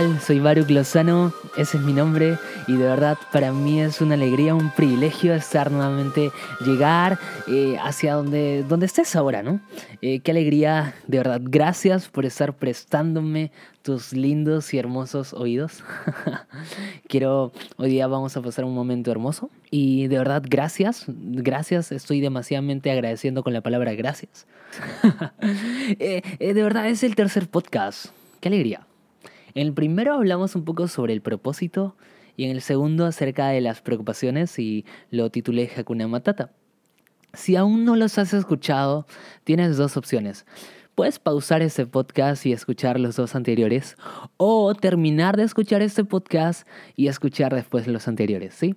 Soy Baruch Lozano, ese es mi nombre y de verdad para mí es una alegría, un privilegio estar nuevamente, llegar eh, hacia donde, donde estés ahora, ¿no? Eh, qué alegría, de verdad, gracias por estar prestándome tus lindos y hermosos oídos. Quiero, hoy día vamos a pasar un momento hermoso y de verdad gracias, gracias, estoy demasiadamente agradeciendo con la palabra gracias. Eh, de verdad es el tercer podcast, qué alegría. En el primero hablamos un poco sobre el propósito y en el segundo acerca de las preocupaciones y lo titulé Hakuna Matata. Si aún no los has escuchado, tienes dos opciones. Puedes pausar este podcast y escuchar los dos anteriores o terminar de escuchar este podcast y escuchar después los anteriores, ¿sí?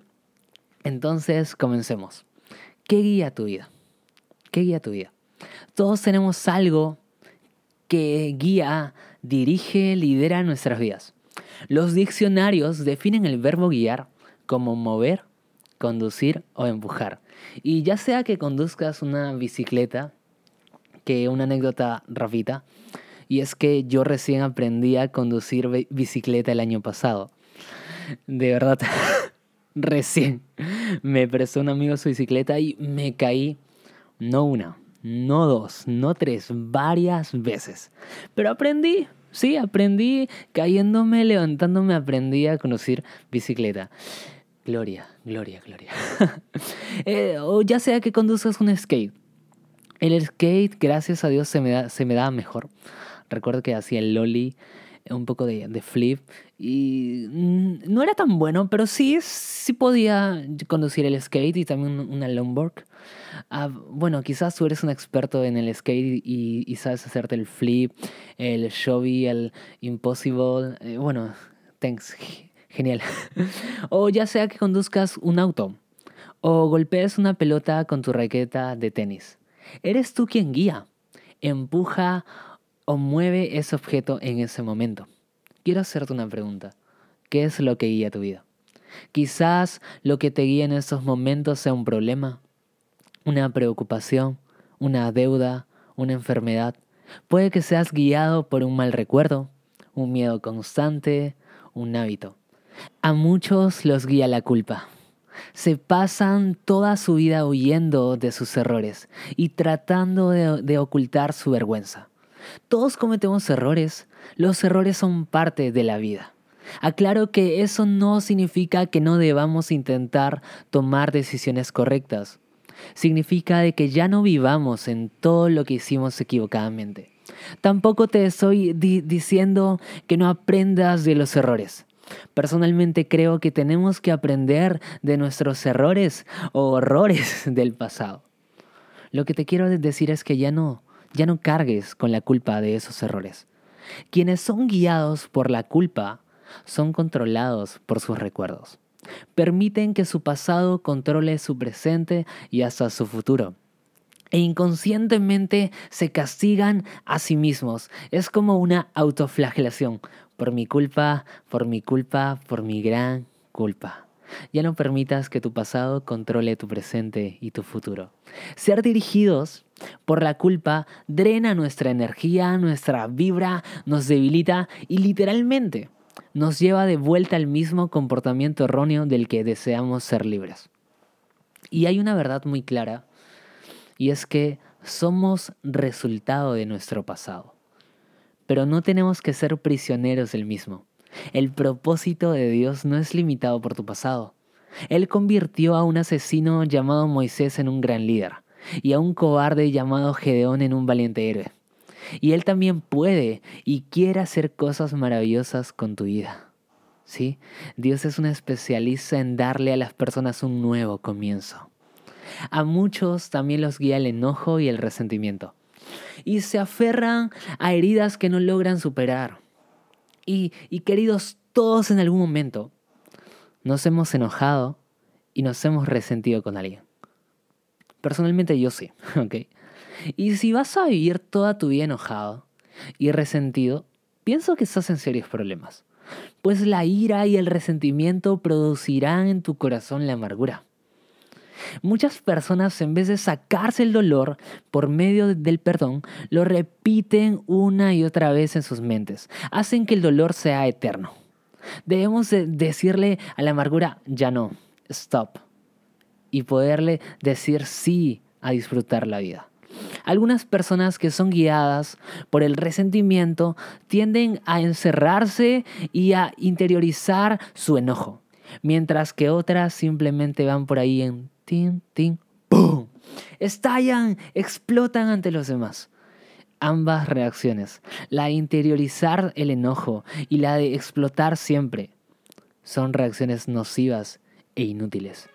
Entonces, comencemos. ¿Qué guía tu vida? ¿Qué guía tu vida? Todos tenemos algo que guía dirige, lidera nuestras vidas. Los diccionarios definen el verbo guiar como mover, conducir o empujar. Y ya sea que conduzcas una bicicleta, que una anécdota rafita, y es que yo recién aprendí a conducir bicicleta el año pasado. De verdad, recién me prestó un amigo su bicicleta y me caí, no una, no dos, no tres, varias veces. Pero aprendí, sí, aprendí, cayéndome, levantándome, aprendí a conocer bicicleta. Gloria, gloria, gloria. Eh, o ya sea que conduzcas un skate. El skate, gracias a Dios, se me da, se me mejor. Recuerdo que hacía el lolly, un poco de, de, flip. Y no era tan bueno, pero sí, sí podía conducir el skate y también una longboard. Ah, bueno, quizás tú eres un experto en el skate y, sabes hacerte el flip, el shovey, el impossible. Eh, bueno, thanks, genial. o ya sea que conduzcas un auto o golpees una pelota con tu raqueta de tenis. Eres tú quien guía, empuja o mueve ese objeto en ese momento. Quiero hacerte una pregunta. ¿Qué es lo que guía tu vida? Quizás lo que te guía en esos momentos sea un problema, una preocupación, una deuda, una enfermedad. Puede que seas guiado por un mal recuerdo, un miedo constante, un hábito. A muchos los guía la culpa. Se pasan toda su vida huyendo de sus errores y tratando de, ocultar su vergüenza. Todos cometemos errores. Los errores son parte de la vida. Aclaro que eso no significa que no debamos intentar tomar decisiones correctas significa de que ya no vivamos en todo lo que hicimos equivocadamente. Tampoco te estoy diciendo que no aprendas de los errores. Personalmente creo que tenemos que aprender de nuestros errores o horrores del pasado. Lo que te quiero decir es que ya no, ya no cargues con la culpa de esos errores. Quienes son guiados por la culpa son controlados por sus recuerdos. Permiten que su pasado controle su presente y hasta su futuro. E inconscientemente se castigan a sí mismos. Es como una autoflagelación. Por mi culpa, por mi culpa, por mi gran culpa. Ya no permitas que tu pasado controle tu presente y tu futuro. Ser dirigidos por la culpa drena nuestra energía, nuestra vibra, nos debilita y literalmente nos lleva de vuelta al mismo comportamiento erróneo del que deseamos ser libres. Y hay una verdad muy clara, y es que somos resultado de nuestro pasado. Pero no tenemos que ser prisioneros del mismo. El propósito de Dios no es limitado por tu pasado. Él convirtió a un asesino llamado Moisés en un gran líder y a un cobarde llamado Gedeón en un valiente héroe. Y Él también puede y quiere hacer cosas maravillosas con tu vida. ¿Sí? Dios es un especialista en darle a las personas un nuevo comienzo. A muchos también los guía el enojo y el resentimiento. Y se aferran a heridas que no logran superar. Y, queridos, todos en algún momento nos hemos enojado y nos hemos resentido con alguien. Personalmente yo sí, ¿ok? Y si vas a vivir toda tu vida enojado y resentido, pienso que estás en serios problemas, pues la ira y el resentimiento producirán en tu corazón la amargura. Muchas personas en vez de sacarse el dolor por medio del perdón, lo repiten una y otra vez en sus mentes. Hacen que el dolor sea eterno. Debemos decirle a la amargura, ya no, stop. Y poderle decir sí a disfrutar la vida. Algunas personas que son guiadas por el resentimiento tienden a encerrarse y a interiorizar su enojo, mientras que otras simplemente van por ahí en tin, tin, ¡pum! Estallan, explotan ante los demás. Ambas reacciones, la de interiorizar el enojo y la de explotar siempre, son reacciones nocivas e inútiles.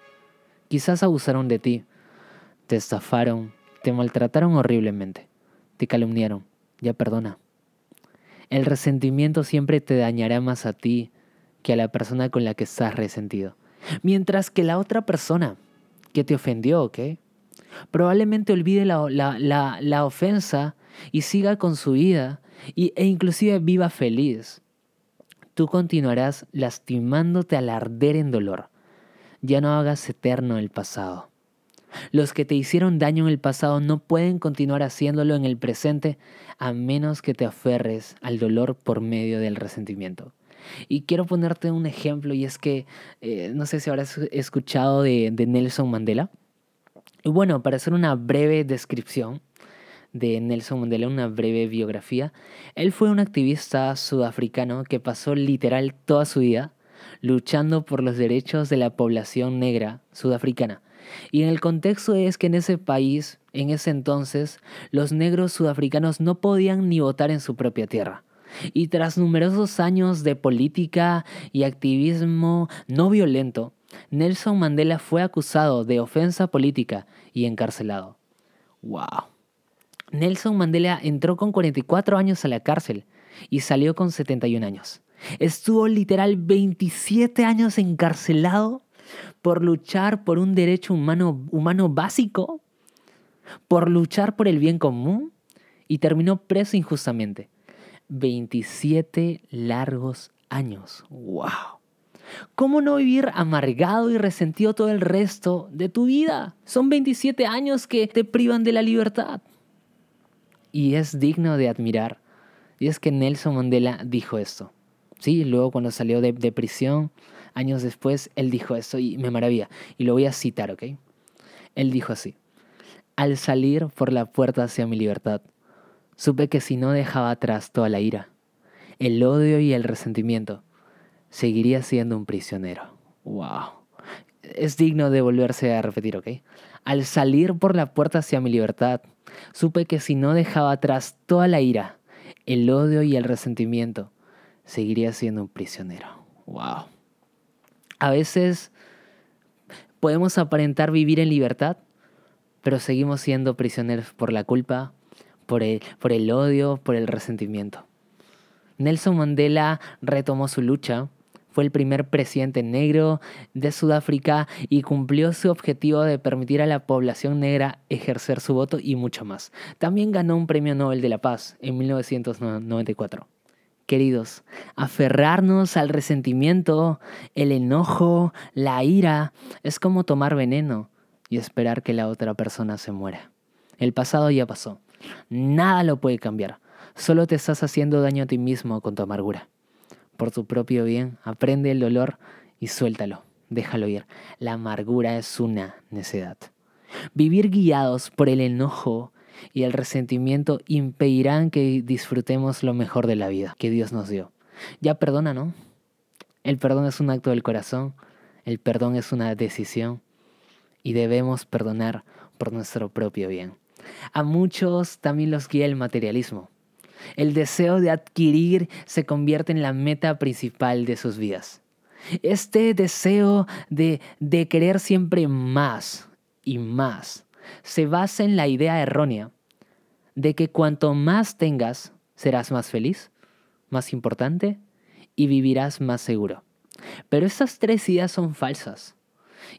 Quizás abusaron de ti, te estafaron, te maltrataron horriblemente, te calumniaron, ya perdona. El resentimiento siempre te dañará más a ti que a la persona con la que estás resentido. Mientras que la otra persona que te ofendió, ¿ok? Probablemente olvide la, ofensa y siga con su vida y, e inclusive viva feliz. Tú continuarás lastimándote al arder en dolor. Ya no hagas eterno el pasado. Los que te hicieron daño en el pasado no pueden continuar haciéndolo en el presente a menos que te aferres al dolor por medio del resentimiento. Y quiero ponerte un ejemplo y es que eh, no sé si habrás escuchado de, de Nelson Mandela. Y bueno, para hacer una breve descripción de Nelson Mandela, una breve biografía, él fue un activista sudafricano que pasó literal toda su vida luchando por los derechos de la población negra sudafricana y en el contexto es que en ese país, en ese entonces, los negros sudafricanos no podían ni votar en su propia tierra. Y tras numerosos años de política y activismo no violento, Nelson Mandela fue acusado de ofensa política y encarcelado. ¡Wow! Nelson Mandela entró con 44 años a la cárcel y salió con 71 años. Estuvo literal 27 años encarcelado por luchar por un derecho humano, humano básico, por luchar por el bien común y terminó preso injustamente. 27 largos años. ¡Wow! ¿Cómo no vivir amargado y resentido todo el resto de tu vida? Son 27 años que te privan de la libertad. Y es digno de admirar. Y es que Nelson Mandela dijo esto. Sí, luego cuando salió de, prisión, años después, él dijo esto y me maravilla. Y lo voy a citar, ¿ok? Él dijo así. Al salir por la puerta hacia mi libertad, supe que si no dejaba atrás toda la ira, el odio y el resentimiento, seguiría siendo un prisionero. ¡Wow! Es digno de volverse a repetir, ¿ok? Al salir por la puerta hacia mi libertad, supe que si no dejaba atrás toda la ira, el odio y el resentimiento, seguiría siendo un prisionero. ¡Wow! A veces podemos aparentar vivir en libertad, pero seguimos siendo prisioneros por la culpa, por el, por el odio, por el resentimiento. Nelson Mandela retomó su lucha, fue el primer presidente negro de Sudáfrica y cumplió su objetivo de permitir a la población negra ejercer su voto y mucho más. También ganó un premio Nobel de la Paz en 1994 queridos, aferrarnos al resentimiento, el enojo, la ira, es como tomar veneno y esperar que la otra persona se muera. El pasado ya pasó. Nada lo puede cambiar. Solo te estás haciendo daño a ti mismo con tu amargura. Por tu propio bien, aprende el dolor y suéltalo. Déjalo ir. La amargura es una necedad. Vivir guiados por el enojo y el resentimiento impedirán que disfrutemos lo mejor de la vida que Dios nos dio. Ya perdona, ¿no? El perdón es un acto del corazón, el perdón es una decisión y debemos perdonar por nuestro propio bien. A muchos también los guía el materialismo. El deseo de adquirir se convierte en la meta principal de sus vidas. Este deseo de, de querer siempre más y más se basa en la idea errónea de que cuanto más tengas, serás más feliz, más importante y vivirás más seguro. Pero estas tres ideas son falsas.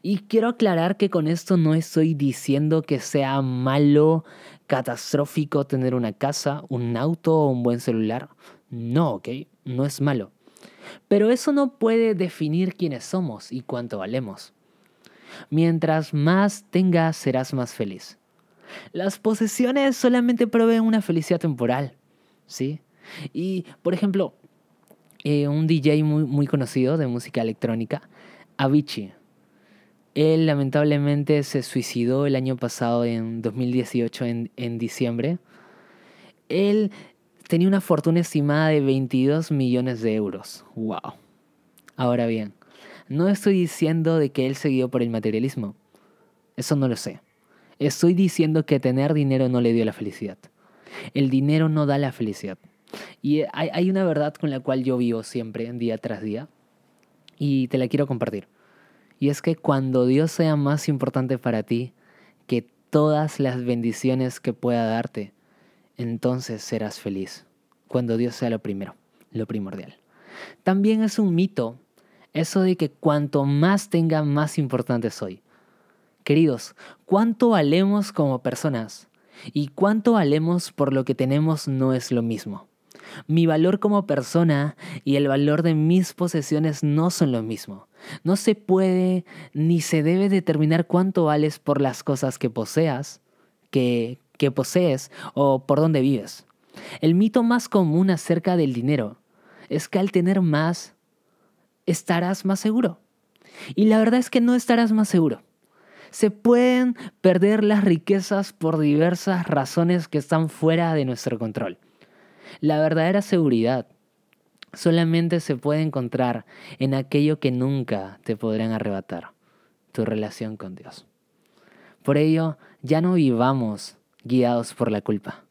Y quiero aclarar que con esto no estoy diciendo que sea malo, catastrófico tener una casa, un auto o un buen celular. No, ¿ok? No es malo. Pero eso no puede definir quiénes somos y cuánto valemos. Mientras más tengas, serás más feliz. Las posesiones solamente proveen una felicidad temporal, ¿sí? Y, por ejemplo, eh, un DJ muy, muy conocido de música electrónica, Avicii. Él lamentablemente se suicidó el año pasado, en 2018, en, en diciembre. Él tenía una fortuna estimada de 22 millones de euros. ¡Wow! Ahora bien, no estoy diciendo de que él se guió por el materialismo. Eso no lo sé. Estoy diciendo que tener dinero no le dio la felicidad. El dinero no da la felicidad. Y hay, hay una verdad con la cual yo vivo siempre, día tras día, y te la quiero compartir. Y es que cuando Dios sea más importante para ti que todas las bendiciones que pueda darte, entonces serás feliz. Cuando Dios sea lo primero, lo primordial. También es un mito eso de que cuanto más tenga, más importante soy. Queridos, ¿cuánto valemos como personas? Y cuánto valemos por lo que tenemos no es lo mismo. Mi valor como persona y el valor de mis posesiones no son lo mismo. No se puede ni se debe determinar cuánto vales por las cosas que poseas, que, que posees o por dónde vives. El mito más común acerca del dinero es que al tener más, estarás más seguro. Y la verdad es que no estarás más seguro. Se pueden perder las riquezas por diversas razones que están fuera de nuestro control. La verdadera seguridad solamente se puede encontrar en aquello que nunca te podrán arrebatar, tu relación con Dios. Por ello, ya no vivamos guiados por la culpa.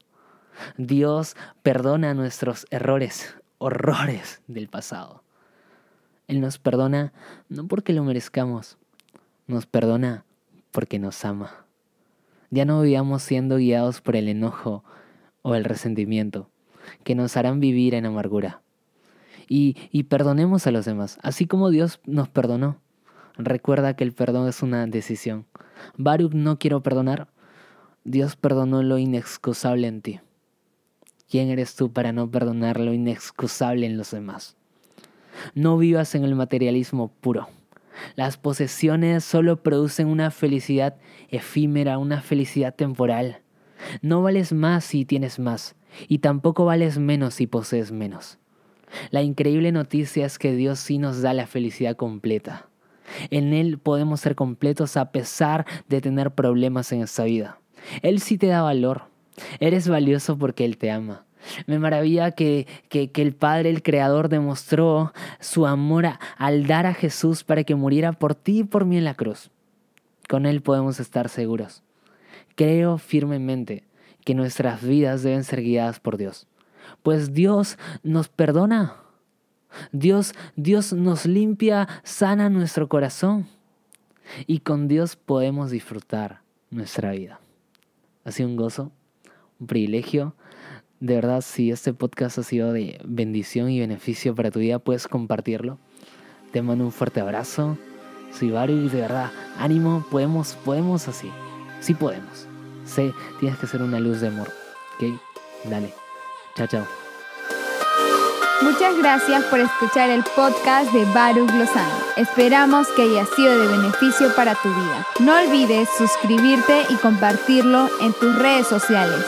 Dios perdona nuestros errores, horrores del pasado. Él nos perdona no porque lo merezcamos, nos perdona porque nos ama. Ya no vivamos siendo guiados por el enojo o el resentimiento, que nos harán vivir en amargura. Y, y perdonemos a los demás, así como Dios nos perdonó. Recuerda que el perdón es una decisión. Baruch no quiero perdonar. Dios perdonó lo inexcusable en ti. ¿Quién eres tú para no perdonar lo inexcusable en los demás? No vivas en el materialismo puro. Las posesiones solo producen una felicidad efímera, una felicidad temporal. No vales más si tienes más, y tampoco vales menos si posees menos. La increíble noticia es que Dios sí nos da la felicidad completa. En Él podemos ser completos a pesar de tener problemas en esta vida. Él sí te da valor. Eres valioso porque Él te ama. Me maravilla que, que, el Padre, el Creador, demostró su amor al dar a Jesús para que muriera por ti y por mí en la cruz. Con Él podemos estar seguros. Creo firmemente que nuestras vidas deben ser guiadas por Dios, pues Dios nos perdona. Dios, Dios nos limpia, sana nuestro corazón. Y con Dios podemos disfrutar nuestra vida. Ha sido un gozo, un privilegio de verdad, si este podcast ha sido de bendición y beneficio para tu vida, puedes compartirlo. Te mando un fuerte abrazo. Soy Vario y de verdad, ánimo, podemos, podemos así. Sí podemos. Sé, tienes que ser una luz de amor. ¿Ok? Dale. Chao, chao. Muchas gracias por escuchar el podcast de Baruch Lozano. Esperamos que haya sido de beneficio para tu vida. No olvides suscribirte y compartirlo en tus redes sociales.